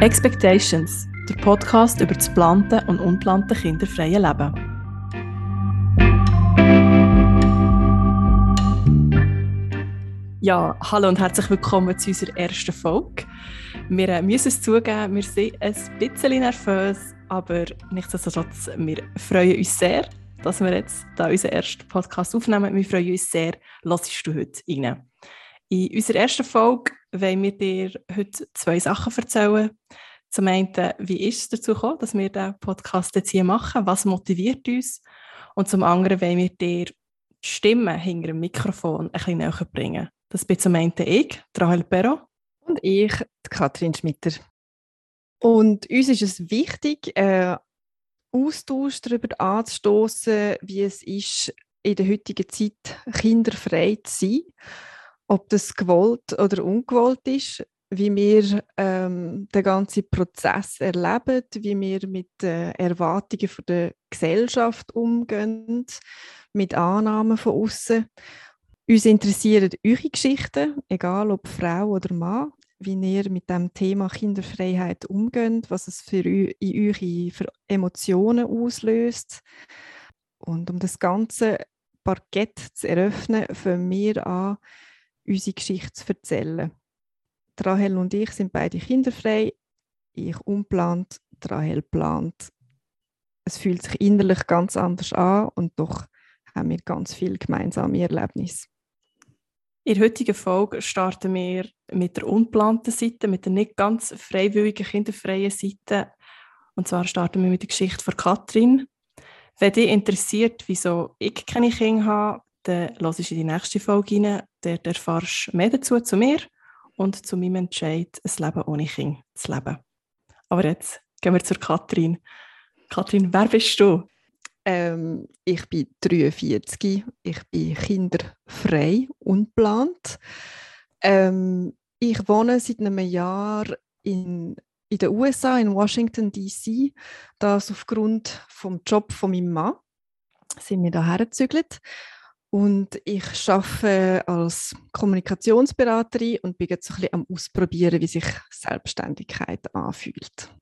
Expectations, der Podcast über das plante und unplante kinderfreie Leben. Ja, hallo und herzlich willkommen zu unserer ersten Folge. Wir äh, müssen es zugeben, wir sind ein bisschen nervös, aber nichtsdestotrotz, wir freuen uns sehr, dass wir jetzt da unseren ersten Podcast aufnehmen. Wir freuen uns sehr, lassest du heute rein. In unserer ersten Folge wollen wir dir heute zwei Sachen erzählen. Zum einen, wie ist es dazu gekommen, dass wir diesen Podcast jetzt hier machen? Was motiviert uns? Und zum anderen wollen wir dir die Stimme hinter dem Mikrofon ein bisschen näher bringen. Das bin zum einen ich, Rahel Perro. Und ich, Kathrin Schmitter. Und uns ist es wichtig, äh, Austausch darüber anzustoßen, wie es ist, in der heutigen Zeit kinderfrei zu sein ob das gewollt oder ungewollt ist, wie wir ähm, den ganzen Prozess erleben, wie wir mit äh, Erwartungen von der Gesellschaft umgehen, mit Annahmen von außen. Uns interessieren eure Geschichten, egal ob Frau oder Mann, wie ihr mit dem Thema Kinderfreiheit umgeht, was es für in eure für Emotionen auslöst. Und um das ganze Parkett zu eröffnen, fangen wir an, unsere Geschichte zu erzählen. Rahel und ich sind beide kinderfrei. Ich unplant, Rahel plant. Es fühlt sich innerlich ganz anders an und doch haben wir ganz viele gemeinsame Erlebnisse. In der heutigen Folge starten wir mit der unplanten Seite, mit der nicht ganz freiwilligen, kinderfreien Seite. Und zwar starten wir mit der Geschichte von Katrin. Wenn dich interessiert, wieso ich keine Kinder habe, dann hörst du in die nächste Folge rein. Dort erfährst du mehr dazu zu mir und zu meinem Entscheid, ein Leben ohne Kind zu leben. Aber jetzt gehen wir zur Katrin. Katrin, wer bist du? Ähm, ich bin 43, ich bin kinderfrei, unplant. Ähm, ich wohne seit einem Jahr in, in den USA, in Washington, D.C. Das aufgrund vom Job von meinem Mann sind wir hierher gezügelt. Und ich arbeite als Kommunikationsberaterin und bin jetzt ein bisschen am Ausprobieren, wie sich Selbstständigkeit anfühlt.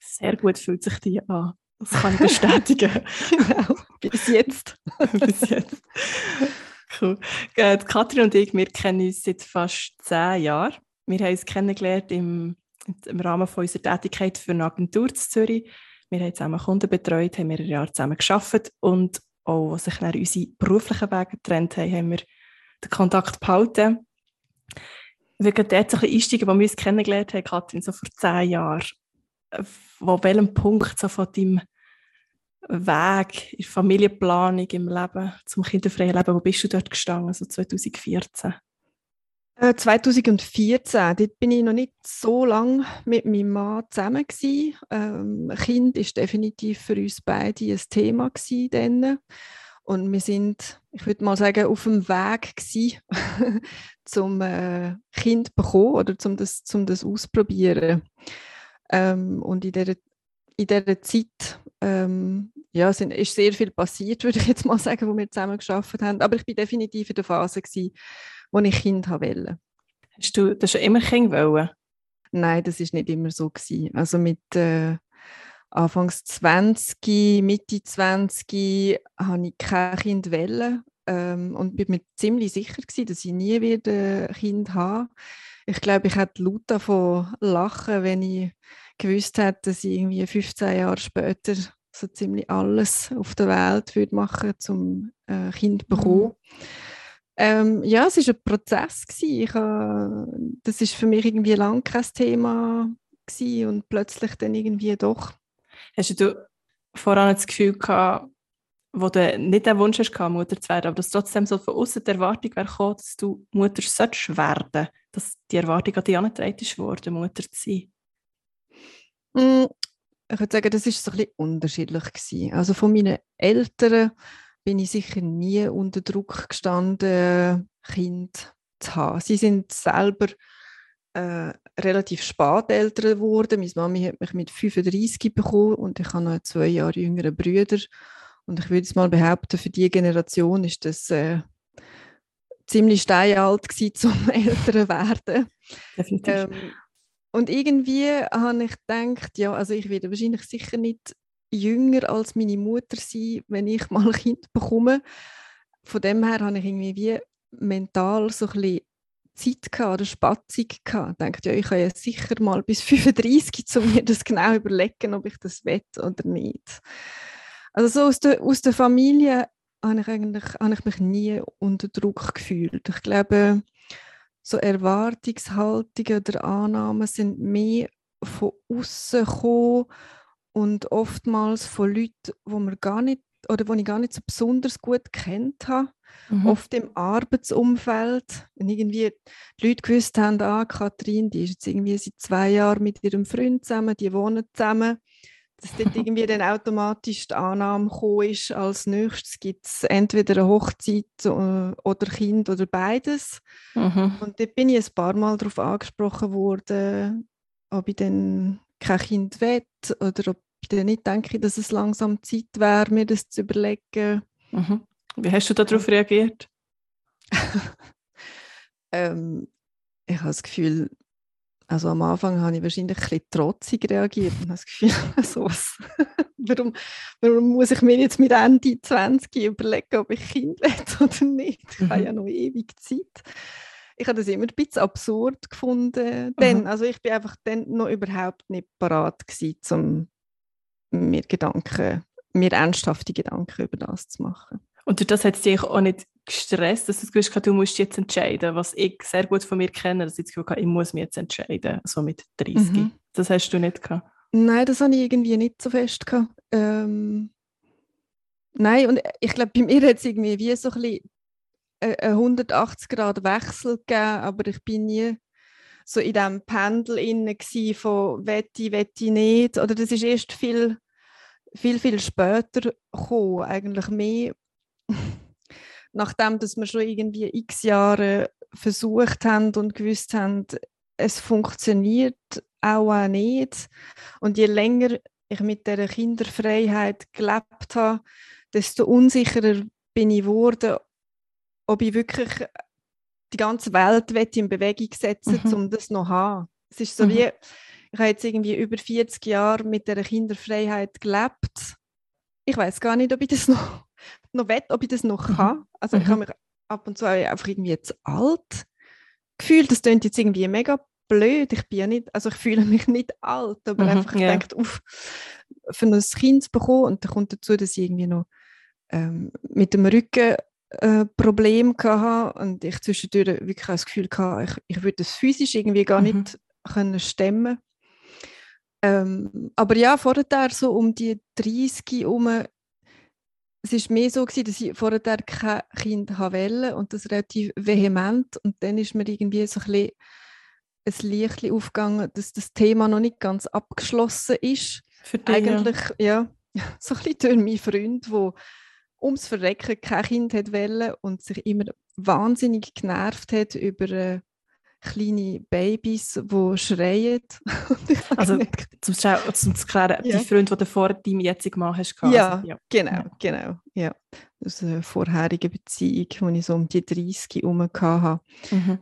Sehr gut fühlt sich die an. Das kann ich bestätigen. genau, bis jetzt. bis jetzt. Cool. Äh, Katrin und ich, wir kennen uns seit fast zehn Jahren. Wir haben uns kennengelernt im, im Rahmen von unserer Tätigkeit für eine Agentur in Zürich. Wir haben zusammen Kunden betreut, haben mehrere Jahre zusammen gearbeitet und auch als sich dann unsere beruflichen Wege getrennt haben, haben wir den Kontakt behalten. Wir können dort ein bisschen einsteigen, wo wir uns kennengelernt haben, Katrin, so vor zehn Jahren. Wo welchem Punkt so von deinem Weg in der Familienplanung, im Leben, zum kinderfreien Leben, wo bist du dort gestanden, so 2014? 2014, äh, dort bin ich noch nicht so lange mit meinem Mann zusammen gewesen. Ähm, kind ist definitiv für uns beide ein Thema gewesen Und wir sind, ich würde mal sagen, auf dem Weg gewesen, zum äh, Kind bekommen oder zum das, zum das ausprobieren. Ähm, und in dieser, in dieser Zeit ähm, ja, sind, ist sehr viel passiert, würde ich jetzt mal sagen, wo wir zusammen geschafft haben. Aber ich bin definitiv in der Phase gewesen, wo ich Kind wollte. Hast du das schon immer Kind wollen? Nein, das ist nicht immer so gewesen. Also mit äh, Anfangs 20, Mitte 20 habe ich kein Kind wollen ähm, und bin mir ziemlich sicher gewesen, dass ich nie wieder ein Kind habe. Ich glaube, ich hätte laut davon lachen, wenn ich gewusst hätte, dass ich irgendwie 15 Jahre später so ziemlich alles auf der Welt würde machen, zum äh, Kind zu bekommen. Mhm. Ähm, ja, es war ein Prozess. Ich, äh, das war für mich irgendwie lange kein Thema gewesen und plötzlich dann irgendwie doch. Hast du voran das Gefühl gehabt, wo du nicht den Wunsch hast, Mutter zu werden, aber dass trotzdem so von außen die Erwartung wäre gekommen, dass du Mutter sollst werden, dass die Erwartung an dich angetragen ist worden, Mutter zu sein? Mm, ich würde sagen, das war so ein bisschen unterschiedlich. Gewesen. Also von meinen Eltern bin ich sicher nie unter Druck gestanden, Kind zu haben. Sie sind selber äh, relativ spät älter geworden. Meine Mami hat mich mit 35 bekommen und ich habe noch zwei Jahre jüngere Brüder. Und ich würde jetzt mal behaupten, für die Generation ist das äh, ziemlich steinalt gewesen, zum älter werden. Definitiv. Ähm, und irgendwie habe ich gedacht, ja, also ich werde wahrscheinlich sicher nicht jünger als meine Mutter sein, wenn ich mal ein Kind bekomme. Von dem her habe ich irgendwie wie mental so ein Zeit oder Spatzung gehabt. Ich dachte, ja, ich kann ja sicher mal bis 35 zu mir das genau überlegen, ob ich das will oder nicht. Also so aus der, aus der Familie habe ich, eigentlich, habe ich mich nie unter Druck gefühlt. Ich glaube, so Erwartungshaltungen oder Annahmen sind mehr von außen gekommen und oftmals von Leuten, wo man gar nicht oder die ich gar nicht so besonders gut kennt habe. Mhm. Oft im Arbeitsumfeld. Wenn irgendwie die Leute gewusst haben, ah, Kathrin, die ist jetzt irgendwie seit zwei Jahren mit ihrem Freund zusammen, die wohnen zusammen dass dort irgendwie dann automatisch die Annahme gekommen ist, als nächstes gibt es entweder eine Hochzeit äh, oder Kind oder beides. Mhm. Und dort bin ich ein paar Mal darauf angesprochen worden, ob ich dann kein Kind will oder ob ich dann nicht denke, dass es langsam Zeit wäre, mir das zu überlegen. Mhm. Wie hast du darauf reagiert? ähm, ich habe das Gefühl, also am Anfang habe ich wahrscheinlich ein bisschen trotzig reagiert und habe das Gefühl, so was, warum, warum muss ich mir jetzt mit Ende 20 überlegen, ob ich Kind will oder nicht? Ich mhm. habe ja noch ewig Zeit. Ich habe das immer ein bisschen absurd gefunden. Dann, also ich bin einfach dann noch überhaupt nicht parat gewesen, um mir Gedanken, mir ernsthafte Gedanken über das zu machen. Und durch das hat es dich auch nicht gestresst, dass du Gefühl hast, du musst jetzt entscheiden, was ich sehr gut von mir kenne, dass ich das Gefühl habe, ich muss mich jetzt entscheiden, so mit 30. Mhm. Das hast du nicht gehabt? Nein, das habe ich irgendwie nicht so fest gehabt. Ähm, nein, und ich glaube, bei mir hat es irgendwie wie so ein bisschen einen 180 Grad Wechsel gegeben, aber ich bin nie so in diesem Pendel inne von wette, wette nicht. Oder das ist erst viel, viel, viel später gekommen. Eigentlich mehr nachdem dass wir schon irgendwie x Jahre versucht haben und gewusst haben, es funktioniert auch, nicht. Und je länger ich mit der Kinderfreiheit gelebt habe, desto unsicherer bin ich geworden, ob ich wirklich die ganze Welt in Bewegung setzen mhm. um das noch zu haben. Es ist so mhm. wie, ich habe jetzt irgendwie über 40 Jahre mit der Kinderfreiheit gelebt. Ich weiß gar nicht, ob ich das noch noch will, ob ich das noch mhm. kann. Also mhm. ich habe mich ab und zu einfach irgendwie jetzt alt gefühlt. Das klingt jetzt irgendwie mega blöd. Ich bin ja nicht, also ich fühle mich nicht alt, aber mhm, einfach yeah. denkt, uff, für ein Kind zu bekommen und dann kommt dazu, dass ich irgendwie noch ähm, mit dem Rücken äh, Problem hatte und ich zwischendurch wirklich das Gefühl hatte, ich, ich würde das physisch irgendwie gar mhm. nicht können stemmen. Ähm, aber ja, vorher so um die 30 herum es war mehr so, gewesen, dass ich vorher kein Kind wollte und das relativ vehement. Und dann ist mir irgendwie so ein, bisschen ein Licht aufgegangen, dass das Thema noch nicht ganz abgeschlossen ist. Für dich, Eigentlich, ja. ja, so ein bisschen durch meinen Freund, der ums Verrecken kein Kind wollte und sich immer wahnsinnig genervt hat über äh, kleine Babys, die schreien. also zum, zum zu klären, ja. die Freund, die du vor deinem jetzigen Mann hast. Ja, also, ja, genau, genau. Ja. Aus einer vorherigen Beziehung, die ich so um die 30 herum hatte. Mhm.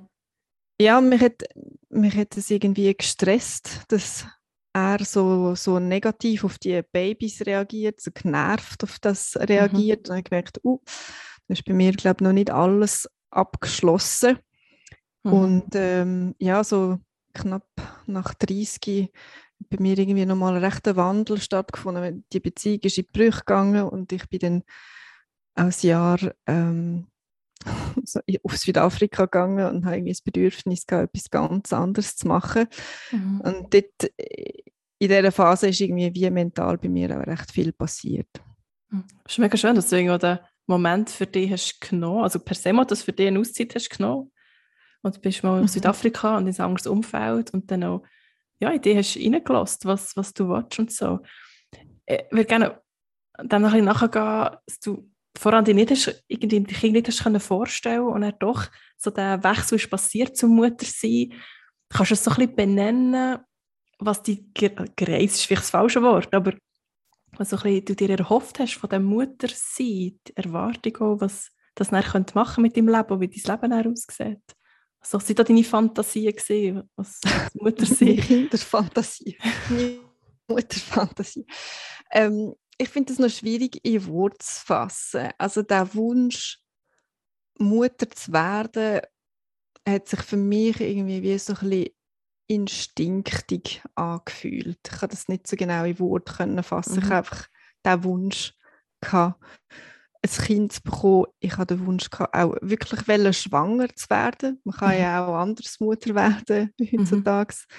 Ja, mich hat, mich hat es irgendwie gestresst, dass er so, so negativ auf die Babys reagiert, so genervt auf das reagiert. Mhm. Und ich gemerkt, uh, das ist bei mir, glaube ich, noch nicht alles abgeschlossen. Mhm. Und ähm, ja, so knapp nach 30 bei mir irgendwie nochmal ein rechter Wandel stattgefunden. Die Beziehung ist in die Brüche gegangen und ich bin dann aus Jahr ähm, so auf Südafrika gegangen und habe irgendwie das Bedürfnis gehabt, etwas ganz anderes zu machen. Mhm. Und dort, äh, in dieser Phase ist irgendwie wie mental bei mir auch recht viel passiert. Mhm. Es ist mega schön, dass du den Moment für dich hast genommen, also per se mal das für dich eine Auszeit hast genommen und du bist mal in mhm. Südafrika und in ein anderes Umfeld und dann auch, ja, in dich hast reingelassen, was, was du willst und so. Ich würde gerne dann noch ein bisschen nachgehen, dass du voran dich nicht hast, irgendwie dich nicht hast können vorstellen und dann doch so der Wechsel ist passiert zum Muttersein. Kannst du es so ein bisschen benennen, was die gereist ist vielleicht das falsche Wort, aber was so ein bisschen du dir erhofft hast von dem Muttersein, die Erwartung auch, was das dann machen mit deinem Leben, wie dein Leben dann aussieht? Was sind da deine Fantasien gesehen? Was Mutter sehen? Kinderfantasie. Mutterfantasie. Ähm, ich finde es noch schwierig in Worte zu fassen. Also der Wunsch, Mutter zu werden, hat sich für mich irgendwie wie so ein bisschen instinktig angefühlt. Ich kann das nicht so genau in Worte fassen. Mhm. Ich habe einfach den Wunsch gehabt, ein Kind zu bekommen. Ich hatte den Wunsch gehabt, auch wirklich schwanger zu werden. Man kann mhm. ja auch anders Mutter werden mhm. heutzutage. Mhm.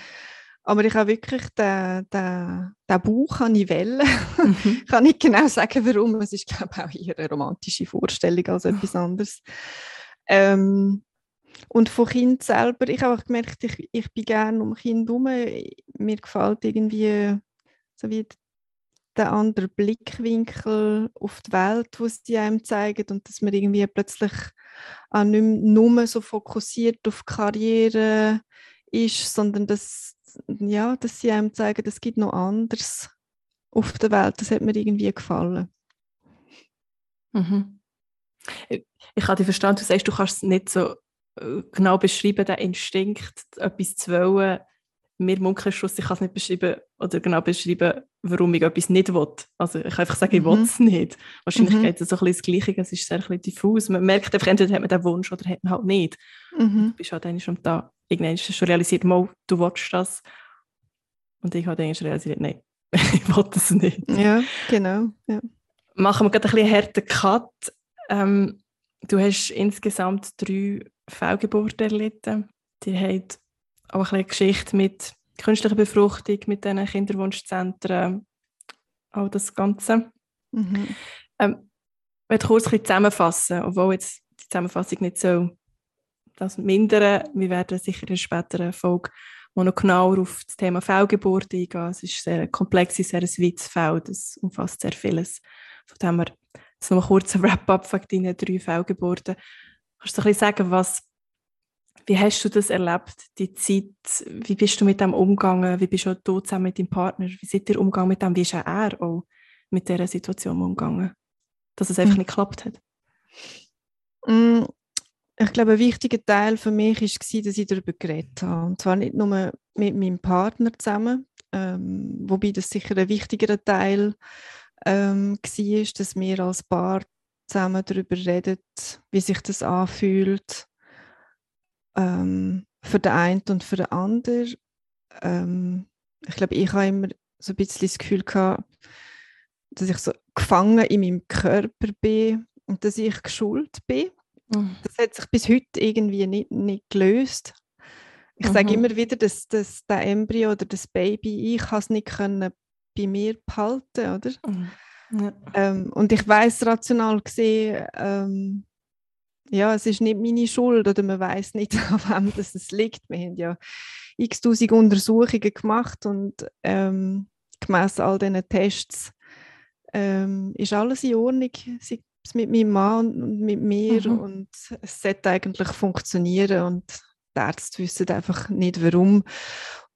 Aber ich habe wirklich den, den, den Bauch an ich wählen. Mhm. ich kann nicht genau sagen, warum. Es ist, glaube ich, auch eher eine romantische Vorstellung als etwas anderes. Ähm, und von Kind selber, ich habe auch gemerkt, ich, ich bin gerne um Kind herum. Mir gefällt irgendwie so wie der andere Blickwinkel auf die Welt, wo sie einem zeigen und dass man irgendwie plötzlich auch nicht nur so fokussiert auf Karriere ist, sondern dass, ja, dass sie einem zeigen, es gibt noch anderes auf der Welt. Das hat mir irgendwie gefallen. Mhm. Ich, habe dich verstanden, du sagst, du kannst es nicht so äh, genau beschreiben, den Instinkt, etwas zu wollen. Mir Munkelschluss, ich kann es nicht beschreiben oder genau beschreiben, warum ich etwas nicht will. Also ich kann einfach sagen, ich mhm. will es nicht. Wahrscheinlich mhm. geht es so ein bisschen das Gleiche, es ist sehr ein bisschen diffus. Man merkt einfach, entweder hat man den Wunsch oder hat man halt nicht. Mhm. Du bist halt dann schon da. Irgendwann ist schon realisiert, mal, du willst das. Und ich habe dann realisiert, nein, ich will das nicht. Ja, genau. Ja. Machen wir gerade ein bisschen einen harten Cut. Ähm, du hast insgesamt drei Fehlgeburt erlitten. Die haben auch eine Geschichte mit künstlicher Befruchtung, mit diesen Kinderwunschzentren, all das Ganze. Mhm. Ähm, ich möchte kurz ein zusammenfassen, obwohl jetzt die Zusammenfassung nicht so das mindern. Wir werden sicher in einer späteren Folge noch genauer auf das Thema Fehlgeburt eingehen. Es ist sehr komplex, sehr ein weites Feld, es umfasst sehr vieles. Von dem her, jetzt noch mal kurz ein Wrap-up von deinen drei Fehlgeburten. Kannst du ein bisschen sagen, was, wie hast du das erlebt, die Zeit? Wie bist du mit dem umgegangen? Wie bist du zusammen mit deinem Partner? Wie seid ihr umgegangen mit dem? Wie ist auch er auch mit dieser Situation umgegangen? Dass es einfach mhm. nicht geklappt hat? Mm, ich glaube, ein wichtiger Teil für mich war, dass ich darüber geredet habe. Und zwar nicht nur mit meinem Partner zusammen, ähm, wobei das sicher ein wichtigerer Teil ähm, war, dass wir als Paar zusammen darüber redet, wie sich das anfühlt ähm, für den einen und für den anderen. Ähm, ich glaube, ich habe immer so ein bisschen das Gefühl gehabt, dass ich so gefangen in meinem Körper bin und dass ich geschult bin. Mhm. Das hat sich bis heute irgendwie nicht, nicht gelöst. Ich mhm. sage immer wieder, dass, dass der Embryo oder das Baby, ich es nicht können bei mir behalten, oder? Mhm. Ja. Ähm, und ich weiß rational gesehen, ähm, ja, es ist nicht meine Schuld oder man weiß nicht, an wem das es liegt. Wir haben ja x-tausend Untersuchungen gemacht und ähm, gemäss all diesen Tests ähm, ist alles in Ordnung, sei es mit meinem Mann und mit mir mhm. und es sollte eigentlich funktionieren und die Ärzte wissen einfach nicht warum.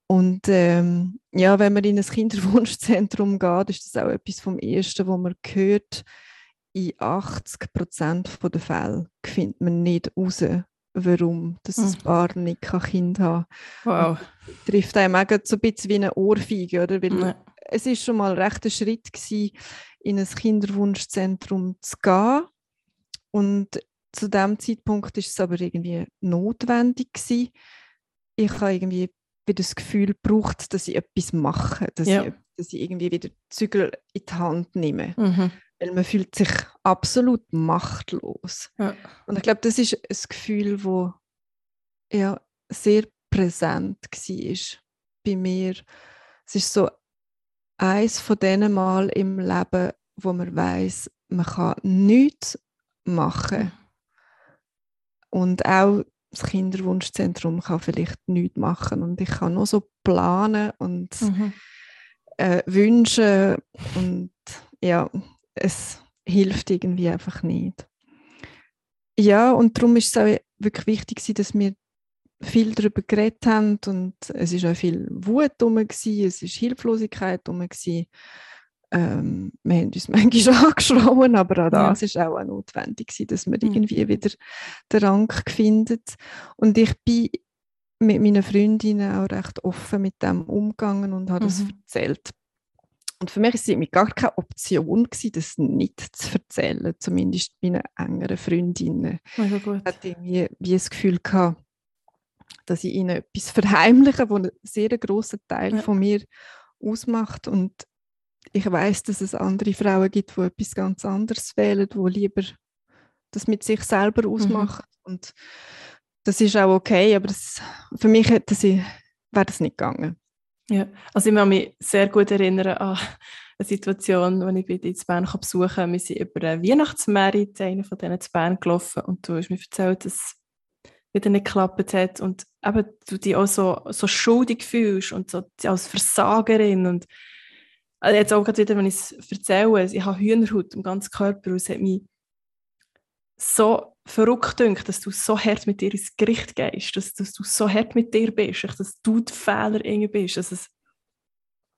Und ähm, ja, wenn man in ein Kinderwunschzentrum geht, ist das auch etwas vom Ersten, was man hört. In 80 Prozent der Fälle findet man nicht heraus, warum das ein hm. Paar nicht ein Kind haben kann. Wow. Das trifft einem auch so ein bisschen wie eine Ohrfeige, oder? Weil ja. es ist schon mal recht ein Schritt gewesen, in ein Kinderwunschzentrum zu gehen. Und zu dem Zeitpunkt ist es aber irgendwie notwendig gewesen. Ich habe irgendwie wieder das Gefühl braucht, dass ich etwas mache, dass, ja. ich, dass ich irgendwie wieder Zügel in die Hand nehme. Mhm. Weil man fühlt sich absolut machtlos. Ja. Und ich glaube, das ist ein Gefühl, wo ja, sehr präsent war bei mir. Es ist so eins von diesen Mal im Leben, wo man weiß, man kann nichts machen. Und auch das Kinderwunschzentrum kann vielleicht nichts machen und ich kann nur so planen und mhm. äh, wünschen und ja, es hilft irgendwie einfach nicht. Ja, und darum ist es auch wirklich wichtig, dass wir viel darüber geredet haben und es ist auch viel Wut herum, es ist Hilflosigkeit herum. ähm, wir haben uns manchmal angeschrien, aber auch das ja. auch notwendig dass man mhm. irgendwie wieder den Rang findet. Und ich bin mit meinen Freundinnen auch recht offen mit dem umgegangen und habe mhm. das erzählt. Und für mich war es gar keine Option, gewesen, das nicht zu erzählen, zumindest meinen engeren Freundinnen. Also gut. Ich hatte irgendwie wie das Gefühl gehabt, dass ich ihnen etwas verheimliche, das einen sehr grossen Teil ja. von mir ausmacht. Und ich weiß, dass es andere Frauen gibt, die etwas ganz anderes wählen, die lieber das mit sich selber ausmachen. Mhm. Und das ist auch okay, aber das, für mich wäre das nicht gegangen. Ja, also ich kann mich sehr gut erinnern an eine Situation, als ich dir in Bern besuchen. Wir sind über einen Weihnachtsmerit, einer von denen zu Bern gelaufen und du hast mir erzählt, dass es wieder nicht geklappt hat und eben du dich auch so, so schuldig fühlst und so als Versagerin und also jetzt auch gerade wieder, wenn ich es erzähle, ich habe Hühnerhaut im ganzen Körper und es hat mich so verrückt gedacht, dass du so hart mit dir ins Gericht gehst, dass, dass du so hart mit dir bist, dass du der Fehler irgendwie bist. Dass es,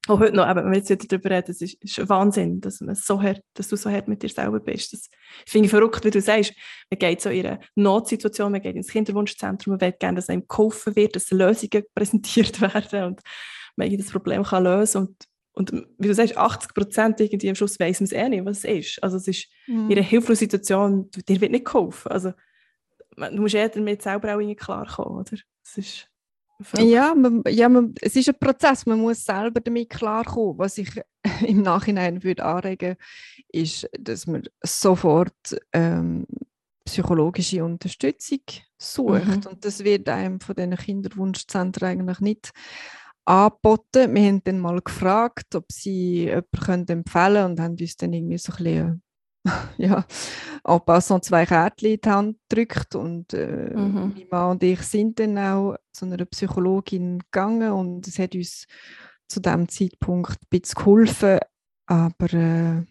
auch heute noch, wenn wir jetzt wieder darüber reden, es ist, ist Wahnsinn, dass, man so hart, dass du so hart mit dir selber bist. Das finde ich verrückt, wie du sagst. Man geht so in eine Notsituation, man geht ins Kinderwunschzentrum, man will gerne, dass einem geholfen wird, dass Lösungen präsentiert werden und man das Problem kann lösen kann. Und wie du sagst, 80 Prozent irgendwie am Schluss weiss man es eh nicht, was es ist. Also es ist mhm. in einer hilflosen Situation, dir wird nicht geholfen. Also du musst eher damit selber auch irgendwie klarkommen, oder? Das ist ja, man, ja man, es ist ein Prozess, man muss selber damit klarkommen. Was ich im Nachhinein würde anregen ist, dass man sofort ähm, psychologische Unterstützung sucht. Mhm. Und das wird einem von diesen Kinderwunschzentren eigentlich nicht angeboten. Wir haben dann mal gefragt, ob sie jemanden empfehlen können und haben uns dann irgendwie so ein bisschen ja, en passant zwei Kärtchen in die Hand gedrückt und äh, mhm. mein Mann und ich sind dann auch zu einer Psychologin gegangen und es hat uns zu dem Zeitpunkt ein bisschen geholfen, aber äh,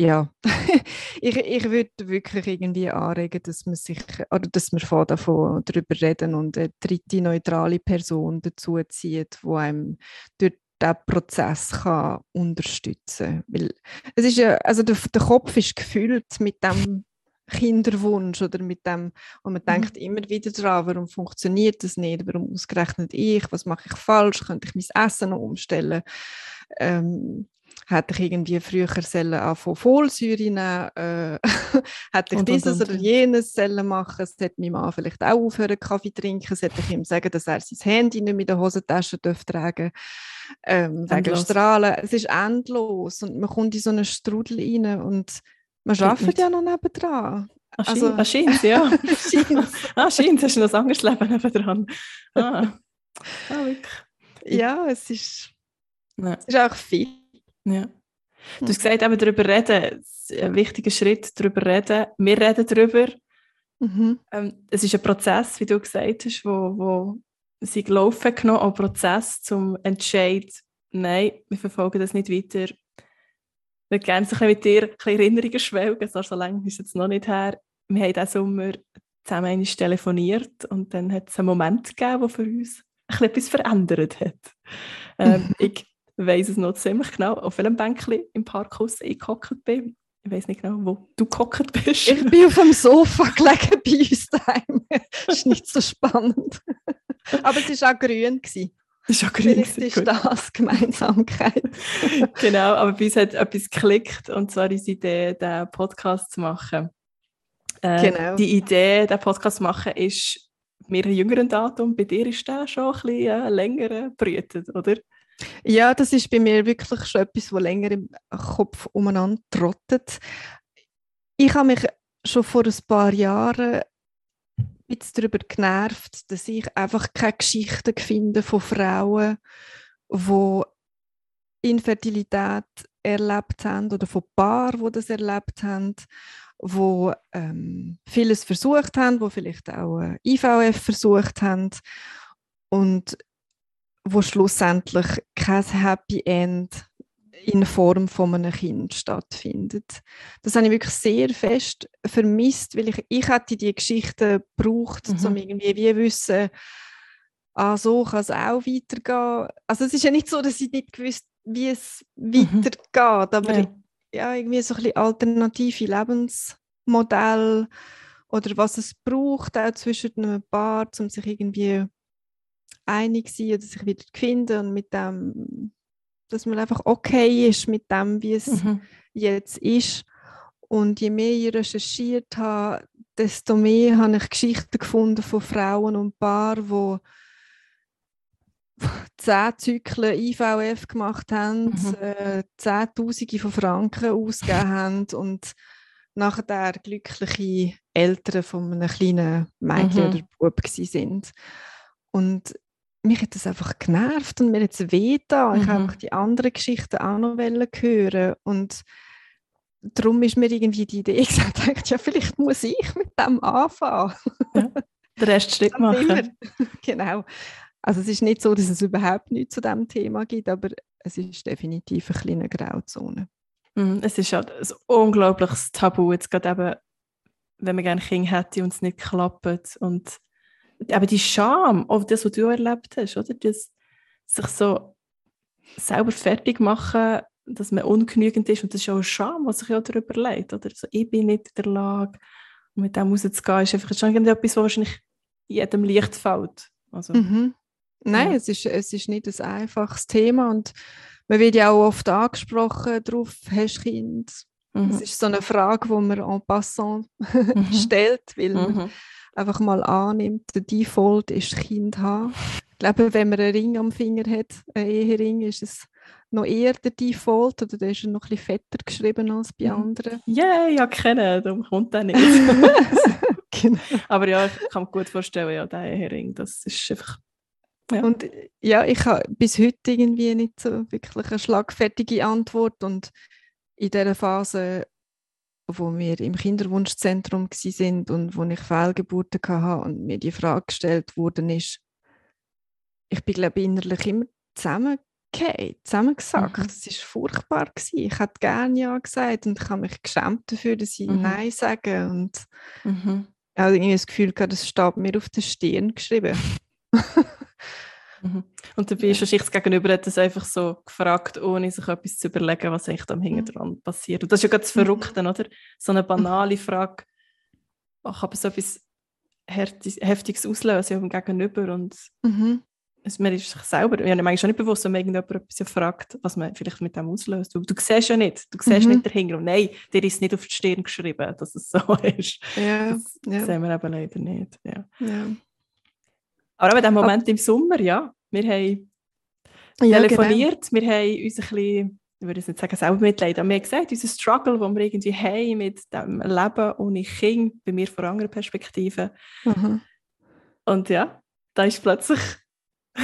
ja, ich, ich würde wirklich irgendwie anregen, dass man sich oder dass man von davon darüber reden und eine dritte neutrale Person dazu zieht, wo einem durch diesen Prozess kann unterstützen kann. es ist ja, also der, der Kopf ist gefüllt mit dem Kinderwunsch oder mit dem, und man mhm. denkt immer wieder daran, warum funktioniert das nicht, warum ausgerechnet ich, was mache ich falsch, könnte ich mein Essen noch umstellen. Ähm, hätte ich irgendwie früher sollen von Folsäure nehmen, äh, hätte ich und, dieses und, und. oder jenes sollen machen, es hätte mein Mann vielleicht auch aufhören Kaffee trinken, sollte ich ihm sagen, dass er sein Handy nicht in der Hosentasche darf tragen ähm, wegen Strahlen. Es ist endlos und man kommt in so einen Strudel rein und man arbeitet ja noch nebendran. Ach, also, scheint, ja. ah, scheint, hast du noch ein anderes Leben nebendran. Ah. ah wirklich. Ja, es ist, es ist auch viel ja. Du hast gesagt, eben darüber reden, ein wichtiger Schritt, darüber reden. Wir reden darüber. Mhm. Ähm, es ist ein Prozess, wie du gesagt hast, wo, wo sie gelaufen genommen, ein Prozess zum Entscheid, nein, wir verfolgen das nicht weiter. Ich würde gerne mit dir ein bisschen Erinnerungen schwelgen, so lange ist es jetzt noch nicht her. Wir haben diesen Sommer zusammen telefoniert und dann hat es einen Moment gegeben, der für uns etwas verändert hat. Ähm, ich weiß es noch ziemlich genau, auf welchem Bänkchen im Parkhaus ich gehockt bin. Ich weiß nicht genau, wo du gehockt bist. Ich bin auf dem Sofa gelegen bei uns daheim. das ist nicht so spannend. Aber es war auch grün. Gewesen. Das ist auch grün. Vielleicht ist das Gemeinsamkeit. genau, aber bei uns hat etwas geklickt und zwar die Idee, diesen Podcast zu machen. Äh, genau. Die Idee, diesen Podcast zu machen, ist mir ein jüngeren Datum. Bei dir ist der schon ein bisschen äh, länger brütet, oder? Ja, das ist bei mir wirklich schon etwas, was länger im Kopf umeinander trottet. Ich habe mich schon vor ein paar Jahren bisschen darüber genervt, dass ich einfach keine Geschichten finde von Frauen, die Infertilität erlebt haben oder von Paaren, die das erlebt haben, die ähm, vieles versucht haben, die vielleicht auch äh, IVF versucht haben. Und wo schlussendlich kein Happy End in Form von einem Kind stattfindet. Das habe ich wirklich sehr fest vermisst, weil ich, ich hätte die Geschichte gebraucht, mhm. um irgendwie wie wissen, ah, so kann es auch weitergehen. Also es ist ja nicht so, dass ich nicht gewusst, wie es mhm. weitergeht. Aber ja. ja. irgendwie so ein bisschen alternative Lebensmodelle oder was es braucht, auch zwischen einem Paar, um sich irgendwie einig sein oder sich wieder finden und mit dem, dass man einfach okay ist mit dem, wie es mhm. jetzt ist. Und je mehr ich recherchiert habe, desto mehr habe ich Geschichten gefunden von Frauen und Paaren, die zehn Zyklen IVF gemacht haben, mhm. äh, Zehntausende von Franken ausgegeben haben und nachher glückliche Eltern von einem kleinen Mädchen mhm. oder Bub sind. Und mich hat das einfach genervt und mir hat es weh da. Mhm. Ich habe die anderen Geschichten auch noch hören und darum ist mir irgendwie die Idee gesagt, ja, vielleicht muss ich mit dem anfangen. Ja, den Rest Schritt machen. genau. Also es ist nicht so, dass es überhaupt nichts zu diesem Thema gibt, aber es ist definitiv eine kleine Grauzone. Mm, es ist halt ein unglaubliches Tabu, jetzt gerade eben, wenn man gerne Kinder hätte und es nicht klappt. Und eben die Scham, auch das, was du erlebt hast, oder? Das, sich so selber fertig machen, dass man ungenügend ist. Und das ist auch eine Scham, was sich ja darüber leid, oder? So, ich bin nicht in der Lage, und mit dem rauszugehen, ist einfach schon etwas, was wahrscheinlich jedem leicht fällt. Also, mhm. Nein, ja. es, ist, es ist nicht ein einfaches Thema und man wird ja auch oft angesprochen darauf, hast du Kind? Mhm. Das ist so eine Frage, die man en passant mhm. stellt, weil mhm. Einfach mal annimmt, der Default ist Kind haben. Ich glaube, wenn man einen Ring am Finger hat, einen Ehering, ist es noch eher der Default oder der ist noch ein bisschen fetter geschrieben als bei mhm. anderen. Ja, yeah, ja, kennen, darum kommt er nicht. genau. Aber ja, ich kann mir gut vorstellen, ja, der Ehering, das ist einfach ja. Und ja, ich habe bis heute irgendwie nicht so wirklich eine schlagfertige Antwort. Und in der Phase, wo wir im Kinderwunschzentrum sind und wo ich Fehlgeburten hatte und mir die Frage gestellt worden ist, ich bin glaube innerlich immer zusammengefallen, zusammengesagt. Mhm. Das war furchtbar. Gewesen. Ich hätte gerne Ja gesagt und ich habe mich geschämt dafür, dass ich mhm. Nein sage. Und mhm. ich habe irgendwie das Gefühl das steht mir auf der Stirn geschrieben. Mhm. Und dabei ist wahrscheinlich das Gegenüber hat das einfach so gefragt, ohne sich etwas zu überlegen, was eigentlich am mhm. passiert. Und das ist ja gerade das mhm. Verrückte, oder? So eine banale Frage kann aber so etwas Heftiges auslösen auf dem Gegenüber und mhm. es, man ist sich selber, ja, manchmal schon nicht bewusst, wenn man irgendjemand etwas fragt, was man vielleicht mit dem auslöst. Du, du siehst ja nicht, du siehst mhm. nicht dahinter. Und nein, dir ist nicht auf die Stirn geschrieben, dass es so ist. Ja, das ja. sehen wir eben leider nicht. Ja. ja. Aber in dem Moment Ab im Sommer, ja, wir haben ja, telefoniert, genau. wir haben uns ein bisschen, ich würde jetzt nicht sagen selber mitleiden, aber wir haben gesagt, unser Struggle, den wir irgendwie haben mit dem Leben ohne Kind, bei mir von anderen Perspektiven. Mhm. Und ja, da ist plötzlich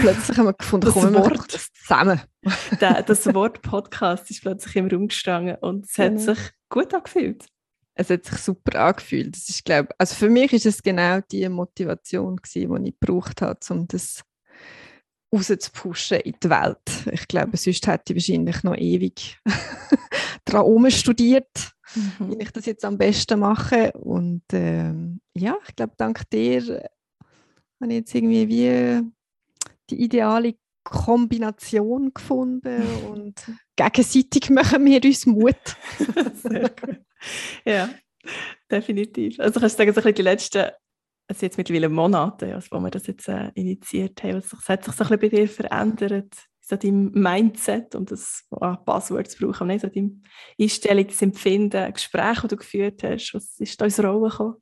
Plötzlich haben wir gefunden, das kommen Wort, das zusammen. das Wort Podcast ist plötzlich im Raum gestanden und es hat genau. sich gut angefühlt es hat sich super angefühlt. Das ist, glaub, also für mich ist es genau die Motivation, gewesen, die ich gebraucht habe, um das rauszupushen in die Welt. Ich glaube, sonst hätte ich wahrscheinlich noch ewig daran studiert, mhm. wie ich das jetzt am besten mache. Und ähm, ja, ich glaube, dank dir habe ich jetzt irgendwie wie die ideale Kombination gefunden und gegenseitig machen wir uns Mut. Sehr gut. Ja, definitiv. Also kannst du sagen, so ein die letzten, also jetzt mittlerweile Monate, also wo wir das jetzt äh, initiiert haben, was hat sich so ein bei dir verändert? So dein Mindset, um das oh, Passwort zu brauchen, nicht? so deine Einstellung, Gespräche, die du geführt hast, was ist da ins Rollen gekommen?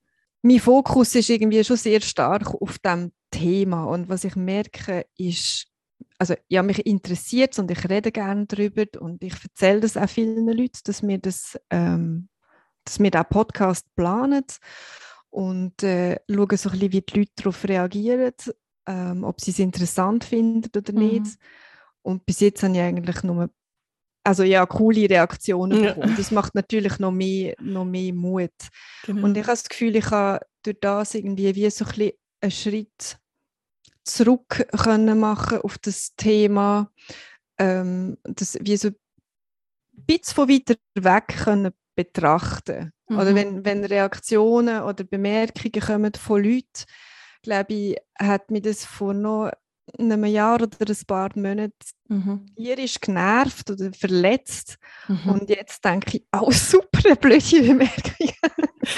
Mein Fokus ist irgendwie schon sehr stark auf dem Thema und was ich merke, ist, also ja, mich interessiert und ich rede gerne darüber und ich erzähle das auch vielen Leuten, dass mir das ähm, dass wir diesen Podcast planen und äh, schauen so ein bisschen, wie die Leute darauf reagieren, ähm, ob sie es interessant finden oder nicht. Mhm. Und bis jetzt habe ich eigentlich nur also ja, coole Reaktionen ja. bekommen. Das macht natürlich noch mehr, noch mehr Mut. Genau. Und ich habe das Gefühl, ich habe durch das irgendwie wie so ein bisschen einen Schritt zurück können machen auf das Thema, ähm, das wie so ein bisschen von weiter weg können betrachten. Mhm. Oder wenn, wenn Reaktionen oder Bemerkungen kommen von Leuten, glaube ich, hat mir das vor noch einem Jahr oder ein paar Monaten, mhm. ihr ist genervt oder verletzt. Mhm. Und jetzt denke ich, oh super, eine blöde Bemerkung.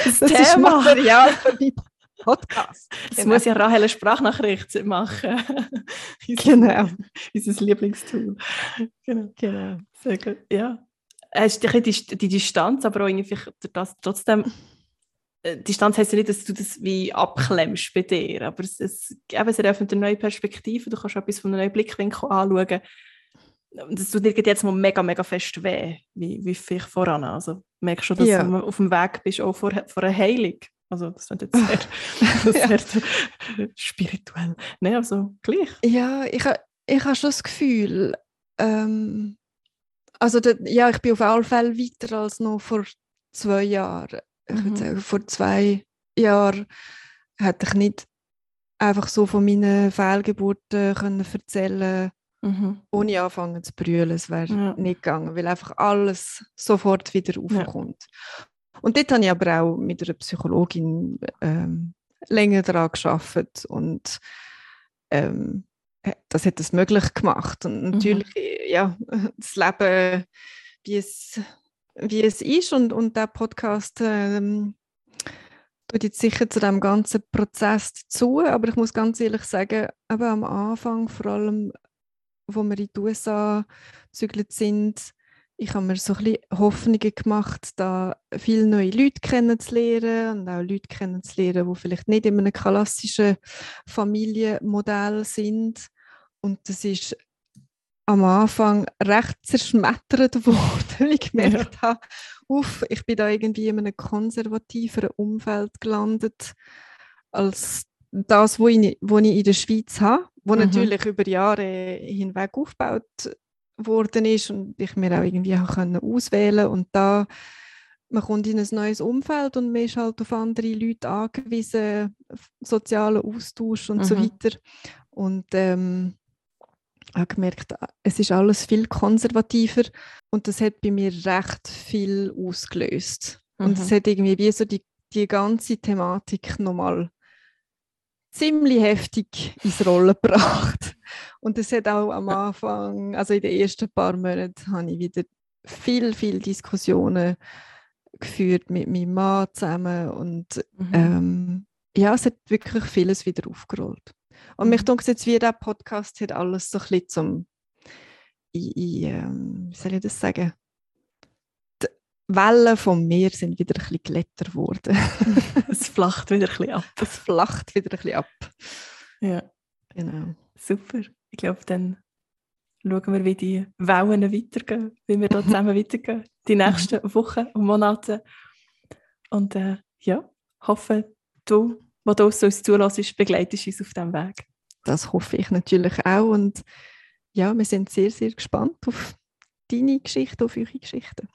Das, das ist Material für meinen Podcast. Jetzt genau. muss ja Rahel eine Sprachnachricht machen. genau. Unser Lieblingstool. Genau. genau. Sehr gut. Ja. Hast du die, die Distanz, aber auch irgendwie das trotzdem äh, Distanz heisst ja nicht, dass du das wie abklemmst bei dir, aber es, es, eben, es eröffnet eine neue Perspektive, du kannst etwas von einem neuen Blickwinkel anschauen. Und das tut dir jetzt mal mega, mega fest weh, wie, wie vielleicht voran. Also merkst du, dass ja. du auf dem Weg bist, auch vor, vor einer Heilung. Also das ist jetzt sehr, ja. sehr spirituell. Nein, also gleich. Ja, ich, ich habe schon das Gefühl, ähm, also der, ja, ich bin auf alle Fälle weiter als noch vor zwei Jahren ich würde mhm. sagen, vor zwei Jahren hätte ich nicht einfach so von meinen Fehlgeburten können erzählen mhm. ohne anfangen zu brüllen. Es wäre ja. nicht gegangen, weil einfach alles sofort wieder aufkommt. Ja. Und dort habe ich aber auch mit einer Psychologin ähm, länger daran geschafft und ähm, das hat es möglich gemacht. Und mhm. natürlich, mhm. ja, das Leben, wie es wie es ist und, und der Podcast ähm, tut jetzt sicher zu dem ganzen Prozess dazu, aber ich muss ganz ehrlich sagen, aber am Anfang, vor allem, wo wir in die USA gezügelt sind, ich habe mir so ein bisschen Hoffnungen gemacht, da viele neue Leute kennenzulernen und auch Leute kennenzulernen, die vielleicht nicht in einem klassischen Familienmodell sind. Und das ist am Anfang recht zerschmettert wurde, weil ich gemerkt ja. habe, uff, ich bin da irgendwie in einem konservativeren Umfeld gelandet als das, wo ich, wo ich in der Schweiz habe, wo mhm. natürlich über Jahre hinweg aufgebaut worden ist und ich mir auch irgendwie können auswählen und da man kommt in ein neues Umfeld und man ist halt auf andere Leute angewiesen, sozialen Austausch und mhm. so weiter und ähm, habe gemerkt, es ist alles viel konservativer und das hat bei mir recht viel ausgelöst. Mhm. Und es hat irgendwie wie so die, die ganze Thematik nochmal ziemlich heftig ins Rollen gebracht. Und es hat auch am Anfang, also in den ersten paar Monaten, habe ich wieder viel, viel Diskussionen geführt mit meinem Mann zusammen und mhm. ähm, ja, es hat wirklich vieles wieder aufgerollt. Und mich mhm. denkt jetzt, wie der Podcast hat alles so ein bisschen zum, in, in, ähm, wie soll ich das sagen? Die Wellen vom Meer sind wieder ein bisschen glätter geworden. es flacht wieder ein bisschen ab. Es flacht wieder ein bisschen ab. Ja. Genau. Super. Ich glaube, dann schauen wir, wie die Wellen weitergehen, wie wir da zusammen weitergehen, die nächsten Wochen und Monate. Und äh, ja, hoffe, du was du uns zulässt, begleitest uns auf diesem Weg. Das hoffe ich natürlich auch. Und ja, wir sind sehr, sehr gespannt auf deine Geschichte, auf eure Geschichten.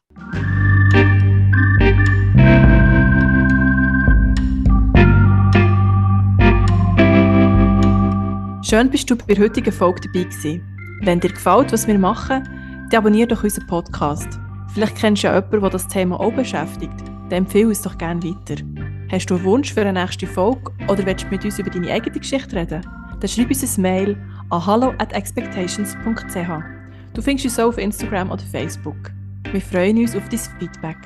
Schön bist du bei der heutigen Folge dabei gewesen. Wenn dir gefällt, was wir machen, dann abonniere doch unseren Podcast. Vielleicht kennst du ja jemanden, der das Thema auch beschäftigt. Dann empfehle uns doch gerne weiter. Hast du einen Wunsch für eine nächste Folge oder willst du mit uns über deine eigene Geschichte reden? Dann schreib uns ein Mail an hallo at expectations.ch. Du findest uns auch auf Instagram oder Facebook. Wir freuen uns auf dein Feedback.